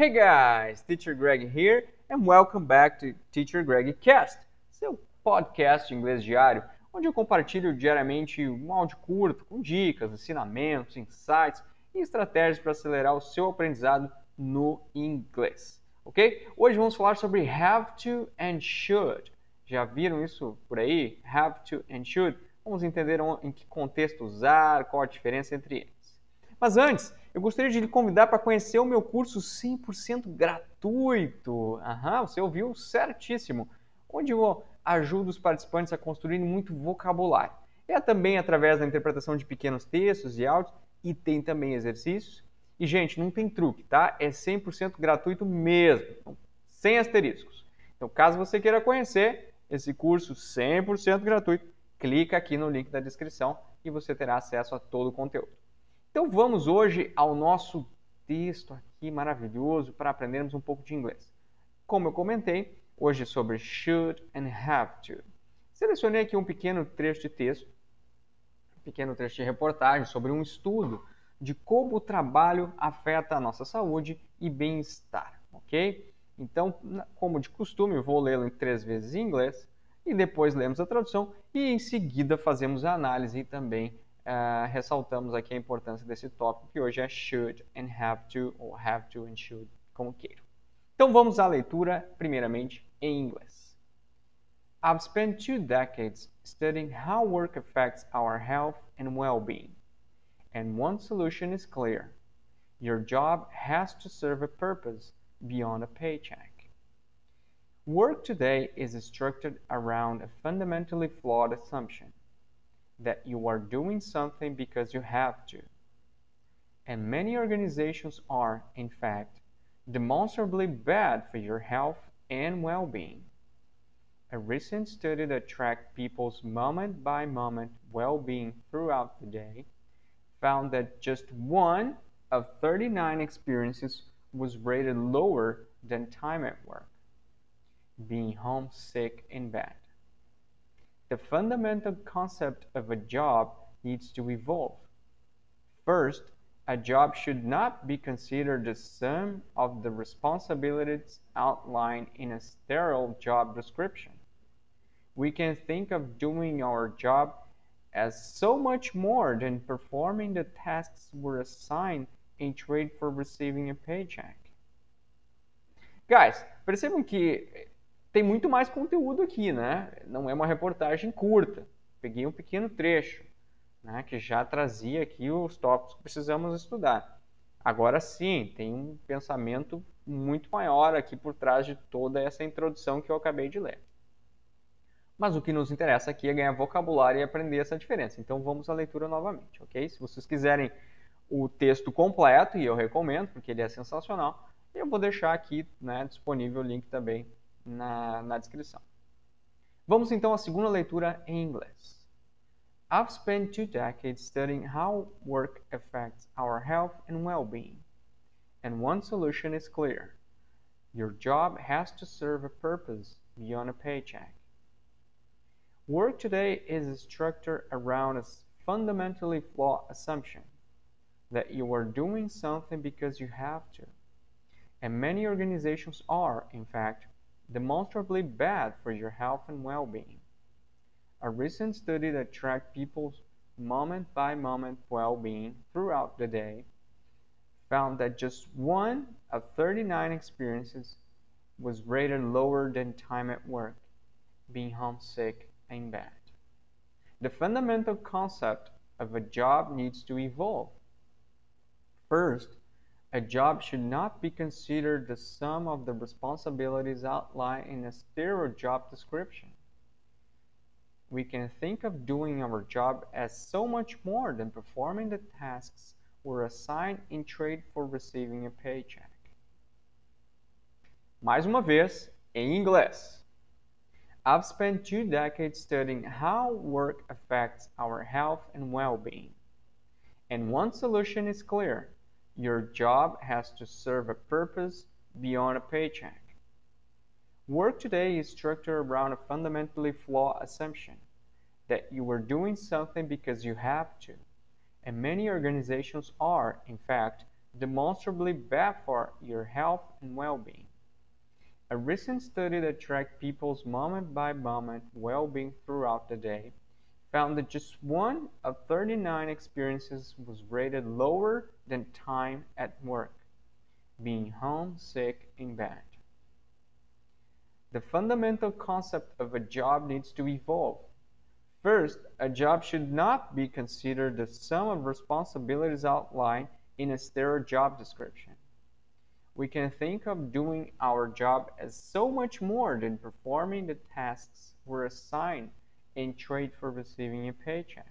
Hey guys, Teacher Greg here and welcome back to Teacher Greg Cast, seu podcast de inglês diário, onde eu compartilho diariamente um áudio curto com dicas, ensinamentos, insights e estratégias para acelerar o seu aprendizado no inglês, ok? Hoje vamos falar sobre have to and should. Já viram isso por aí? Have to and should. Vamos entender em que contexto usar, qual a diferença entre eles. Mas antes, eu gostaria de lhe convidar para conhecer o meu curso 100% gratuito. Aham, você ouviu certíssimo. Onde eu ajudo os participantes a construir muito vocabulário. É também através da interpretação de pequenos textos e áudios e tem também exercícios. E, gente, não tem truque, tá? É 100% gratuito mesmo, então, sem asteriscos. Então, caso você queira conhecer esse curso 100% gratuito, clica aqui no link da descrição e você terá acesso a todo o conteúdo. Então vamos hoje ao nosso texto aqui maravilhoso para aprendermos um pouco de inglês. Como eu comentei, hoje é sobre should and have to. Selecionei aqui um pequeno trecho de texto, um pequeno trecho de reportagem sobre um estudo de como o trabalho afeta a nossa saúde e bem-estar, ok? Então, como de costume, vou lê-lo em três vezes em inglês e depois lemos a tradução e em seguida fazemos a análise também uh, ressaltamos aqui a importância desse tópico que hoje é should and have to, ou have to and should, como queiram. Então vamos à leitura, primeiramente em inglês. I've spent two decades studying how work affects our health and well-being. And one solution is clear. Your job has to serve a purpose beyond a paycheck. Work today is structured around a fundamentally flawed assumption that you are doing something because you have to. And many organizations are, in fact, demonstrably bad for your health and well being. A recent study that tracked people's moment by moment well being throughout the day found that just one of 39 experiences was rated lower than time at work, being homesick in bed the fundamental concept of a job needs to evolve. First, a job should not be considered the sum of the responsibilities outlined in a sterile job description. We can think of doing our job as so much more than performing the tasks we're assigned in trade for receiving a paycheck. Guys, percebam que tem muito mais conteúdo aqui, né? Não é uma reportagem curta. Peguei um pequeno trecho, né, que já trazia aqui os tópicos que precisamos estudar. Agora sim, tem um pensamento muito maior aqui por trás de toda essa introdução que eu acabei de ler. Mas o que nos interessa aqui é ganhar vocabulário e aprender essa diferença. Então vamos à leitura novamente, ok? Se vocês quiserem o texto completo, e eu recomendo, porque ele é sensacional, eu vou deixar aqui né, disponível o link também na, na descrição. Vamos então à segunda leitura em inglês. I've spent two decades studying how work affects our health and well-being. And one solution is clear. Your job has to serve a purpose beyond a paycheck. Work today is structured around a fundamentally flawed assumption that you are doing something because you have to. And many organizations are, in fact, demonstrably bad for your health and well-being. A recent study that tracked people's moment-by-moment well-being throughout the day found that just one of 39 experiences was rated lower than time at work, being homesick and bad. The fundamental concept of a job needs to evolve. First, a job should not be considered the sum of the responsibilities outlined in a sterile job description. We can think of doing our job as so much more than performing the tasks we're assigned in trade for receiving a paycheck. Mais uma vez, em inglês. I've spent two decades studying how work affects our health and well-being. And one solution is clear your job has to serve a purpose beyond a paycheck. Work today is structured around a fundamentally flawed assumption that you are doing something because you have to. And many organizations are, in fact, demonstrably bad for your health and well-being. A recent study that tracked people's moment by moment well-being throughout the day found that just one of 39 experiences was rated lower than time at work, being home, sick, in bed. The fundamental concept of a job needs to evolve. First, a job should not be considered the sum of responsibilities outlined in a sterile job description. We can think of doing our job as so much more than performing the tasks we're assigned and trade for receiving a paycheck.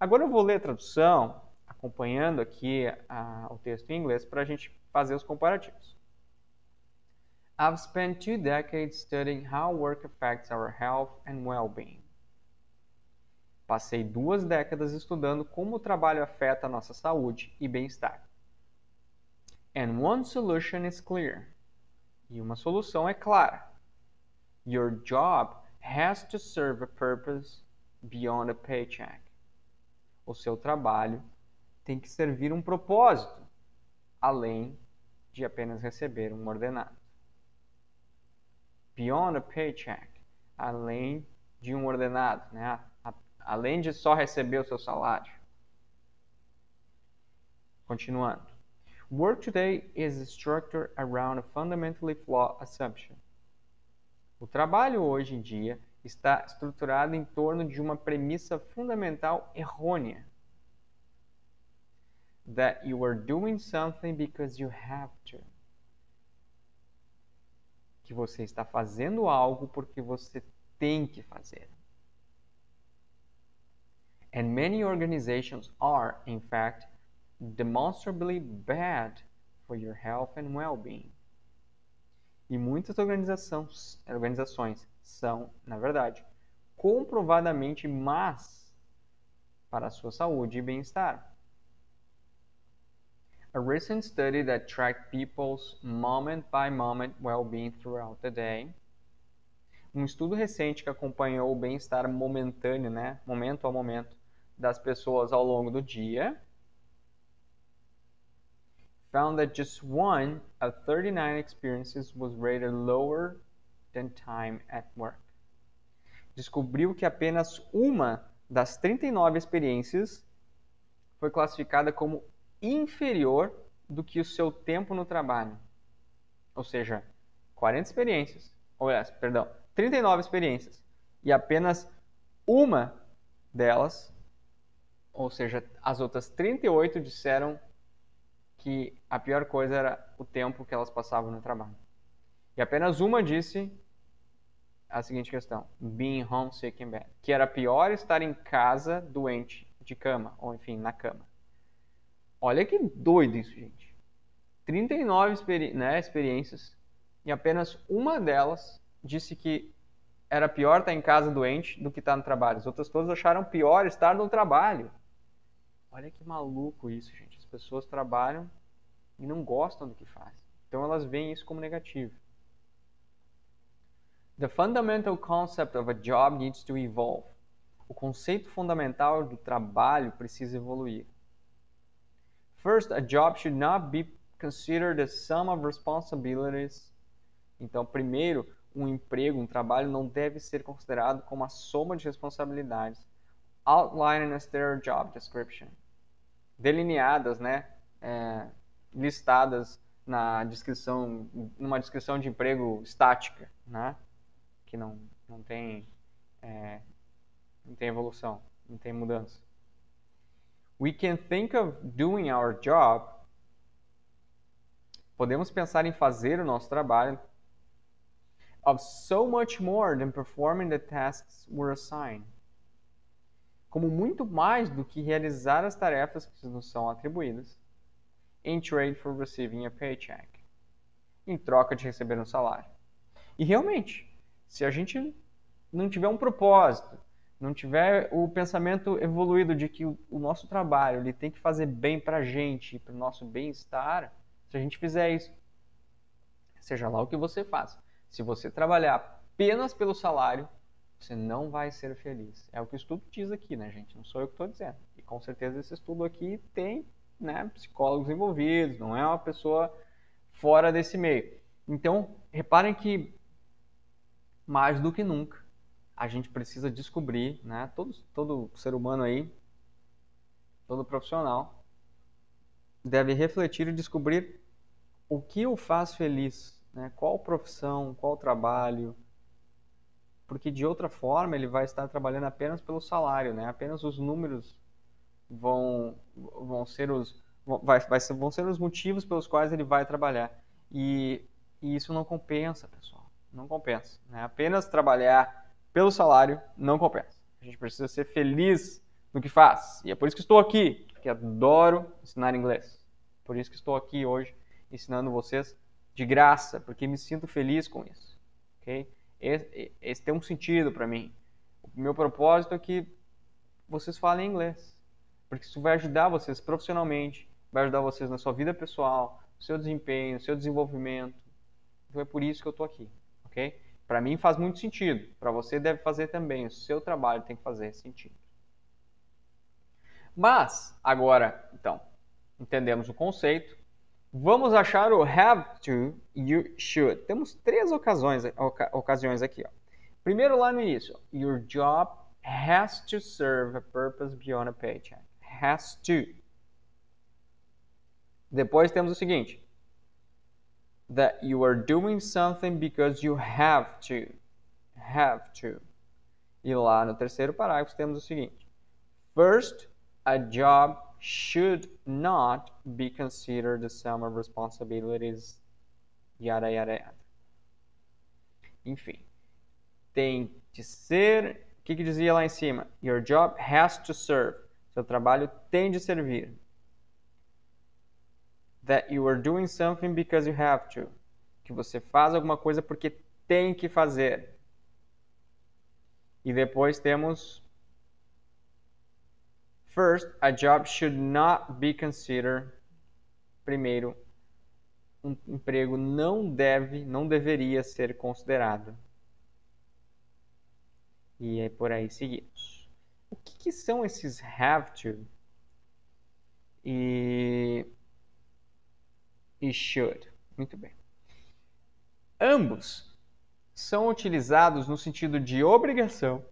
Agora eu vou ler a tradução, acompanhando aqui o texto em inglês, para a gente fazer os comparativos. I've spent two decades studying how work affects our health and well-being. Passei duas décadas estudando como o trabalho afeta a nossa saúde e bem-estar. And one solution is clear. E uma solução é clara. Your job has to serve a purpose beyond a paycheck. O seu trabalho tem que servir um propósito além de apenas receber um ordenado beyond a paycheck, além de um ordenado, né? além de só receber o seu salário. Continuando. Work today is structured around a fundamentally flawed assumption. O trabalho hoje em dia está estruturado em torno de uma premissa fundamental errônea. That you are doing something because you have to que você está fazendo algo porque você tem que fazer. And many organizations are, in fact, demonstrably bad for your health and well-being. E muitas organizações, organizações são, na verdade, comprovadamente más para a sua saúde e bem-estar. A recent study that tracked people's moment-by-moment well-being throughout the day. Um estudo recente que acompanhou o bem-estar momentâneo, né, momento a momento, das pessoas ao longo do dia, found that just one of 39 experiences was rated lower than time at work. Descobriu que apenas uma das 39 experiências foi classificada como inferior do que o seu tempo no trabalho. Ou seja, 40 experiências, ou perdão, 39 experiências e apenas uma delas, ou seja, as outras 38 disseram que a pior coisa era o tempo que elas passavam no trabalho. E apenas uma disse a seguinte questão: being homesick in bed, que era pior estar em casa doente de cama, ou enfim, na cama. Olha que doido isso, gente. 39 experi né, experiências e apenas uma delas disse que era pior estar em casa doente do que estar no trabalho. As outras todas acharam pior estar no trabalho. Olha que maluco isso, gente. As pessoas trabalham e não gostam do que fazem. Então elas veem isso como negativo. The fundamental concept of a job needs to evolve. O conceito fundamental do trabalho precisa evoluir. First, a job should not be considered a sum of responsibilities. Então, primeiro, um emprego, um trabalho não deve ser considerado como a soma de responsabilidades outlined in a standard job description. Delineadas, né? É, listadas na descrição, numa descrição de emprego estática, né? Que não, não tem, é, não tem evolução, não tem mudança. We can think of doing our job. Podemos pensar em fazer o nosso trabalho of so much more than performing the tasks we're assigned. Como muito mais do que realizar as tarefas que nos são atribuídas in trade for receiving a paycheck. Em troca de receber um salário. E realmente, se a gente não tiver um propósito, não tiver o pensamento evoluído de que o, nosso trabalho ele tem que fazer bem para a gente, para o nosso bem-estar, se a gente fizer isso, seja lá o que você faça, se você trabalhar apenas pelo salário, você não vai ser feliz. É o que o estudo diz aqui, né, gente? Não sou eu que estou dizendo. E com certeza esse estudo aqui tem né, psicólogos envolvidos, não é uma pessoa fora desse meio. Então, reparem que mais do que nunca a gente precisa descobrir, né, todo, todo ser humano aí, todo profissional, deve refletir e descobrir o que o faz feliz, né? qual profissão, qual trabalho, porque de outra forma ele vai estar trabalhando apenas pelo salário, né? apenas os números vão, vão ser os vai, vai ser, vão ser os motivos pelos quais ele vai trabalhar e, e isso não compensa, pessoal, não compensa, né? apenas trabalhar pelo salário não compensa. A gente precisa ser feliz no que faz e é por isso que estou aqui, que adoro ensinar inglês. Por isso que estou aqui hoje ensinando vocês de graça, porque me sinto feliz com isso. ok? Esse, esse tem um sentido para mim. O meu propósito é que vocês falem inglês, porque isso vai ajudar vocês profissionalmente, vai ajudar vocês na sua vida pessoal, no seu desempenho, no seu desenvolvimento. Então é por isso que eu estou aqui, ok? Para mim faz muito sentido, para você deve fazer também. O seu trabalho tem que fazer sentido. Mas agora, então, entendemos o conceito, Vamos achar o have to o should. Temos três ocasiões, ocasiões aqui. Ó. Primeiro lá no início. Your job has to serve a purpose beyond a paycheck. Has to. Depois temos o seguinte. That you are doing something because you have to. Have to. E lá no terceiro parágrafo temos o seguinte. First, a job should not be considered the sum of responsibilities, yada, yada, yada. Enfim, tem de ser. O que, que dizia lá em cima? Your job has to serve. Seu trabalho tem de servir. That you are doing something because you have to. Que você faz alguma coisa porque tem que fazer. E depois temos First, a job should not be considered. Primeiro, um emprego não deve, não deveria ser considerado. E é por aí seguimos. O que, que são esses have to e, e should? Muito bem. Ambos são utilizados no sentido de obrigação,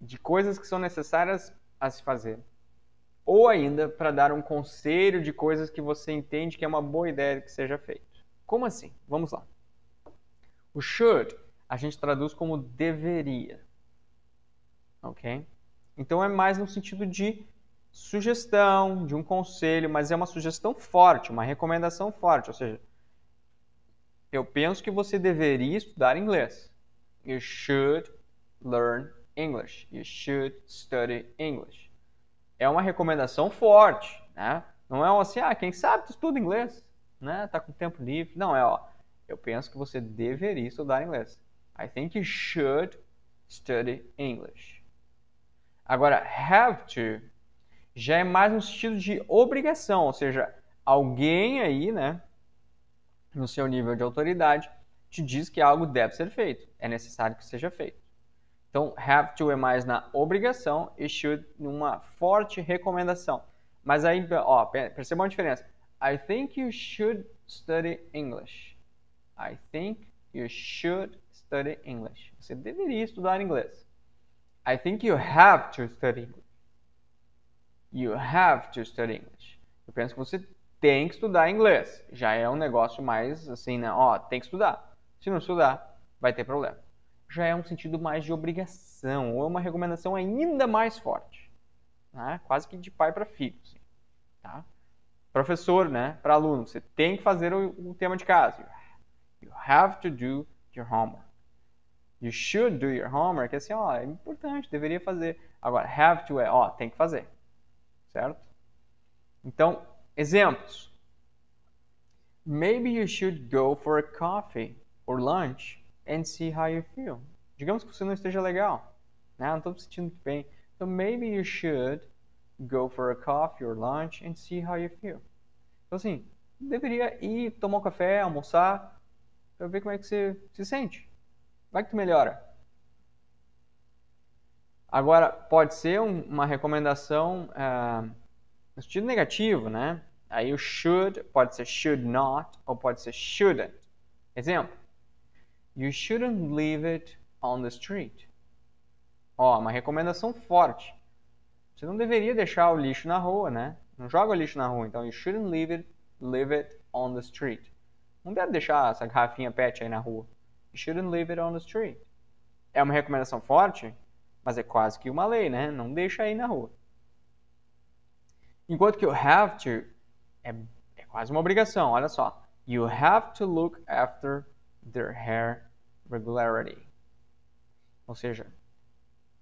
de coisas que são necessárias a se fazer ou ainda para dar um conselho de coisas que você entende que é uma boa ideia que seja feito. Como assim? Vamos lá. O should a gente traduz como deveria. Ok? Então é mais no sentido de sugestão, de um conselho, mas é uma sugestão forte, uma recomendação forte. Ou seja, eu penso que você deveria estudar inglês. You should learn English. You should study English é uma recomendação forte, né? Não é assim, ah, quem sabe tu estuda inglês, né? Tá com tempo livre. Não, é, ó, eu penso que você deveria estudar inglês. I think you should study English. Agora, have to já é mais no sentido de obrigação, ou seja, alguém aí, né, no seu nível de autoridade, te diz que algo deve ser feito, é necessário que seja feito. Então, have to é mais na obrigação e should numa forte recomendação. Mas aí, ó, percebam a diferença. I think you should study English. I think you should study English. Você deveria estudar inglês. I think you have to study English. You have to study English. Eu penso que você tem que estudar inglês. Já é um negócio mais assim, né? Ó, tem que estudar. Se não estudar, vai ter problema já é um sentido mais de obrigação, ou é uma recomendação ainda mais forte, né? quase que de pai para filho. Assim, tá? Professor, né, para aluno, você tem que fazer o, o tema de casa. You have to do your homework. You should do your homework. Assim, ó, é importante, deveria fazer. Agora, have to é, ó, tem que fazer. Certo? Então, exemplos. Maybe you should go for a coffee or lunch and see how you feel. Digamos que você não esteja legal, né? Não estou me sentindo bem. So maybe you should go for a coffee or lunch and see how you feel. Então assim, deveria ir tomar um café, almoçar, para ver como é que você se sente. Vai que tu melhora. Agora, pode ser um, uma recomendação uh, no sentido negativo, né? Aí o should pode ser should not ou pode ser shouldn't. Exemplo: You shouldn't leave it on the street. Ó, uma recomendação forte. Você não deveria deixar o lixo na rua, né? Não joga o lixo na rua, então you shouldn't leave it, leave it on the street. Não deve deixar essa garrafinha PET aí na rua. You shouldn't leave it on the street. É uma recomendação forte, mas é quase que uma lei, né? Não deixa aí na rua. Enquanto que o have to é, é quase uma obrigação. Olha só. You have to look after their hair regularity. Ou seja,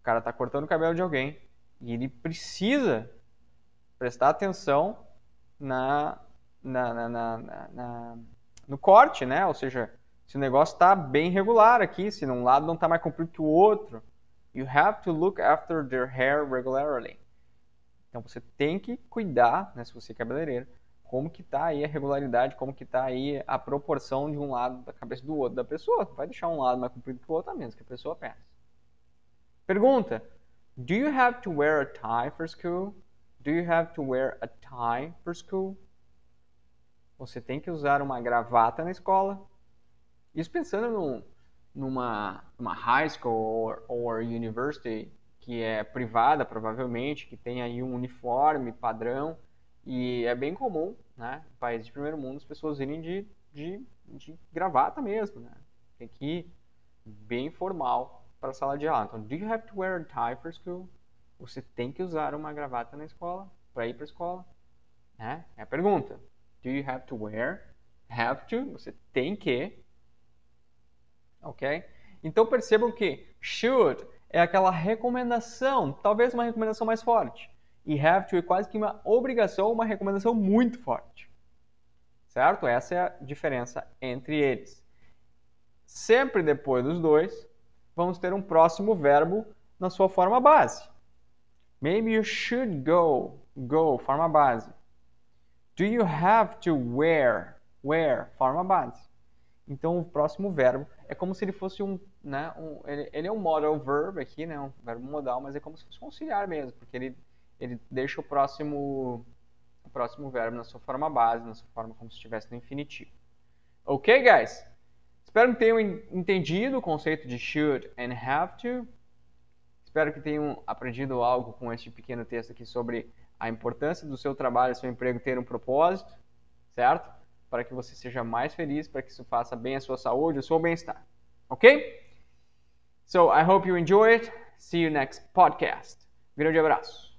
o cara está cortando o cabelo de alguém e ele precisa prestar atenção na, na, na, na, no corte, né? Ou seja, se o negócio está bem regular aqui, se um lado não está mais comprido que o outro. You have to look after their hair regularly. Então você tem que cuidar, né, se você é cabeleireiro, como que está aí a regularidade, como que está aí a proporção de um lado da cabeça do outro da pessoa. Vai deixar um lado mais comprido que o outro, a menos que a pessoa pense. Pergunta: Do you have to wear a tie for school? Do you have to wear a tie for school? Você tem que usar uma gravata na escola. Isso pensando numa, numa high school ou university que é privada, provavelmente, que tem aí um uniforme padrão. E é bem comum, né? No país de primeiro mundo, as pessoas irem de, de, de gravata mesmo, né? Tem que ir bem formal para a sala de aula. Então, do you have to wear a tie for school? Você tem que usar uma gravata na escola para ir para a escola? Né? É a pergunta. Do you have to wear? Have to. Você tem que. Ok? Então percebam que should é aquela recomendação, talvez uma recomendação mais forte. E have to é quase que uma obrigação, uma recomendação muito forte. Certo? Essa é a diferença entre eles. Sempre depois dos dois, vamos ter um próximo verbo na sua forma base. Maybe you should go. Go, forma base. Do you have to wear? Wear, forma base. Então o próximo verbo é como se ele fosse um, né, um ele, ele, é um modal verb aqui, né, um verbo modal, mas é como se fosse um auxiliar mesmo, porque ele, ele deixa o próximo o próximo verbo na sua forma base, na sua forma como se estivesse no infinitivo. Ok, guys? Espero que tenham entendido o conceito de should and have to. Espero que tenham aprendido algo com este pequeno texto aqui sobre a importância do seu trabalho, seu emprego ter um propósito, certo? Para que você seja mais feliz, para que isso faça bem à sua saúde, ao seu bem-estar. Ok? So, I hope you enjoy it. See you next podcast. Grande abraço.